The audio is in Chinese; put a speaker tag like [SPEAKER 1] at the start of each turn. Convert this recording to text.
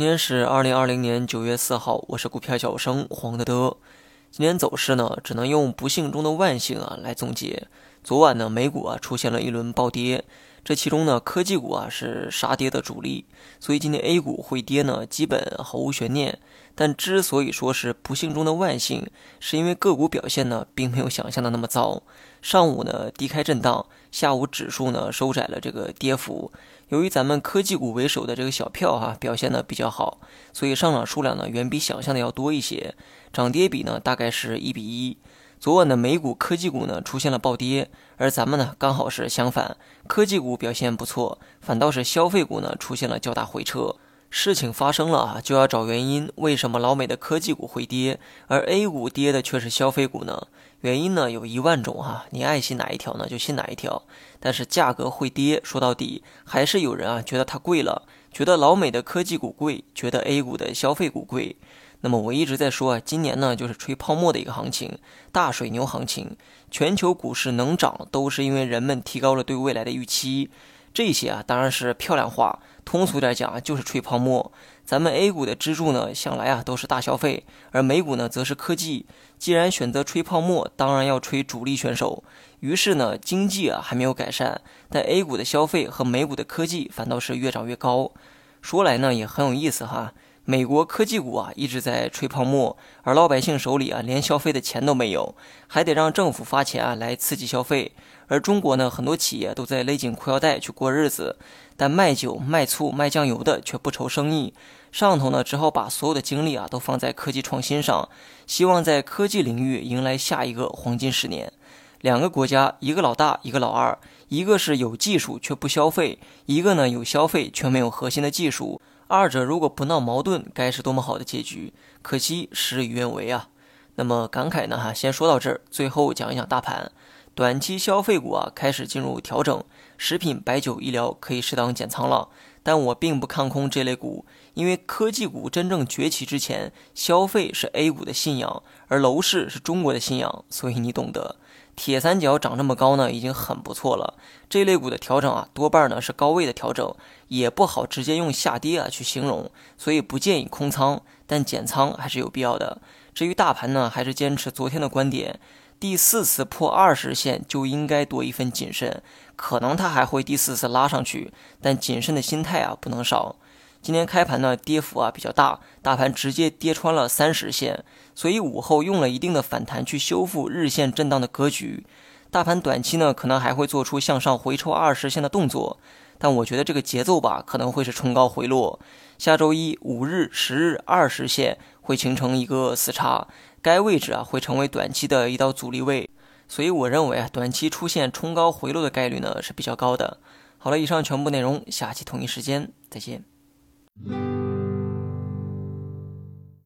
[SPEAKER 1] 今天是二零二零年九月四号，我是股票小生黄德德。今天走势呢，只能用不幸中的万幸啊来总结。昨晚呢，美股啊出现了一轮暴跌，这其中呢，科技股啊是杀跌的主力，所以今天 A 股会跌呢，基本毫无悬念。但之所以说是不幸中的万幸，是因为个股表现呢，并没有想象的那么糟。上午呢低开震荡，下午指数呢收窄了这个跌幅。由于咱们科技股为首的这个小票哈表现的比较好，所以上涨数量呢远比想象的要多一些，涨跌比呢大概是一比一。昨晚的美股科技股呢出现了暴跌，而咱们呢刚好是相反，科技股表现不错，反倒是消费股呢出现了较大回撤。事情发生了啊，就要找原因。为什么老美的科技股会跌，而 A 股跌的却是消费股呢？原因呢有一万种哈，你爱信哪一条呢就信哪一条。但是价格会跌，说到底还是有人啊觉得它贵了，觉得老美的科技股贵，觉得 A 股的消费股贵。那么我一直在说啊，今年呢就是吹泡沫的一个行情，大水牛行情。全球股市能涨，都是因为人们提高了对未来的预期。这些啊当然是漂亮话。通俗点讲，就是吹泡沫。咱们 A 股的支柱呢，向来啊都是大消费，而美股呢则是科技。既然选择吹泡沫，当然要吹主力选手。于是呢，经济啊还没有改善，但 A 股的消费和美股的科技反倒是越涨越高。说来呢也很有意思哈。美国科技股啊一直在吹泡沫，而老百姓手里啊连消费的钱都没有，还得让政府发钱啊来刺激消费。而中国呢，很多企业都在勒紧裤腰带去过日子，但卖酒、卖醋、卖酱油的却不愁生意。上头呢只好把所有的精力啊都放在科技创新上，希望在科技领域迎来下一个黄金十年。两个国家，一个老大，一个老二，一个是有技术却不消费，一个呢有消费却没有核心的技术。二者如果不闹矛盾，该是多么好的结局！可惜事与愿违啊。那么感慨呢？哈，先说到这儿。最后讲一讲大盘，短期消费股啊开始进入调整，食品、白酒、医疗可以适当减仓了。但我并不看空这类股，因为科技股真正崛起之前，消费是 A 股的信仰，而楼市是中国的信仰，所以你懂得。铁三角涨这么高呢，已经很不错了。这类股的调整啊，多半呢是高位的调整，也不好直接用下跌啊去形容，所以不建议空仓，但减仓还是有必要的。至于大盘呢，还是坚持昨天的观点，第四次破二十线就应该多一份谨慎，可能它还会第四次拉上去，但谨慎的心态啊不能少。今天开盘呢，跌幅啊比较大，大盘直接跌穿了三十线，所以午后用了一定的反弹去修复日线震荡的格局。大盘短期呢，可能还会做出向上回抽二十线的动作，但我觉得这个节奏吧，可能会是冲高回落。下周一五日、十日二十线会形成一个死叉，该位置啊会成为短期的一道阻力位，所以我认为啊，短期出现冲高回落的概率呢是比较高的。好了，以上全部内容，下期同一时间再见。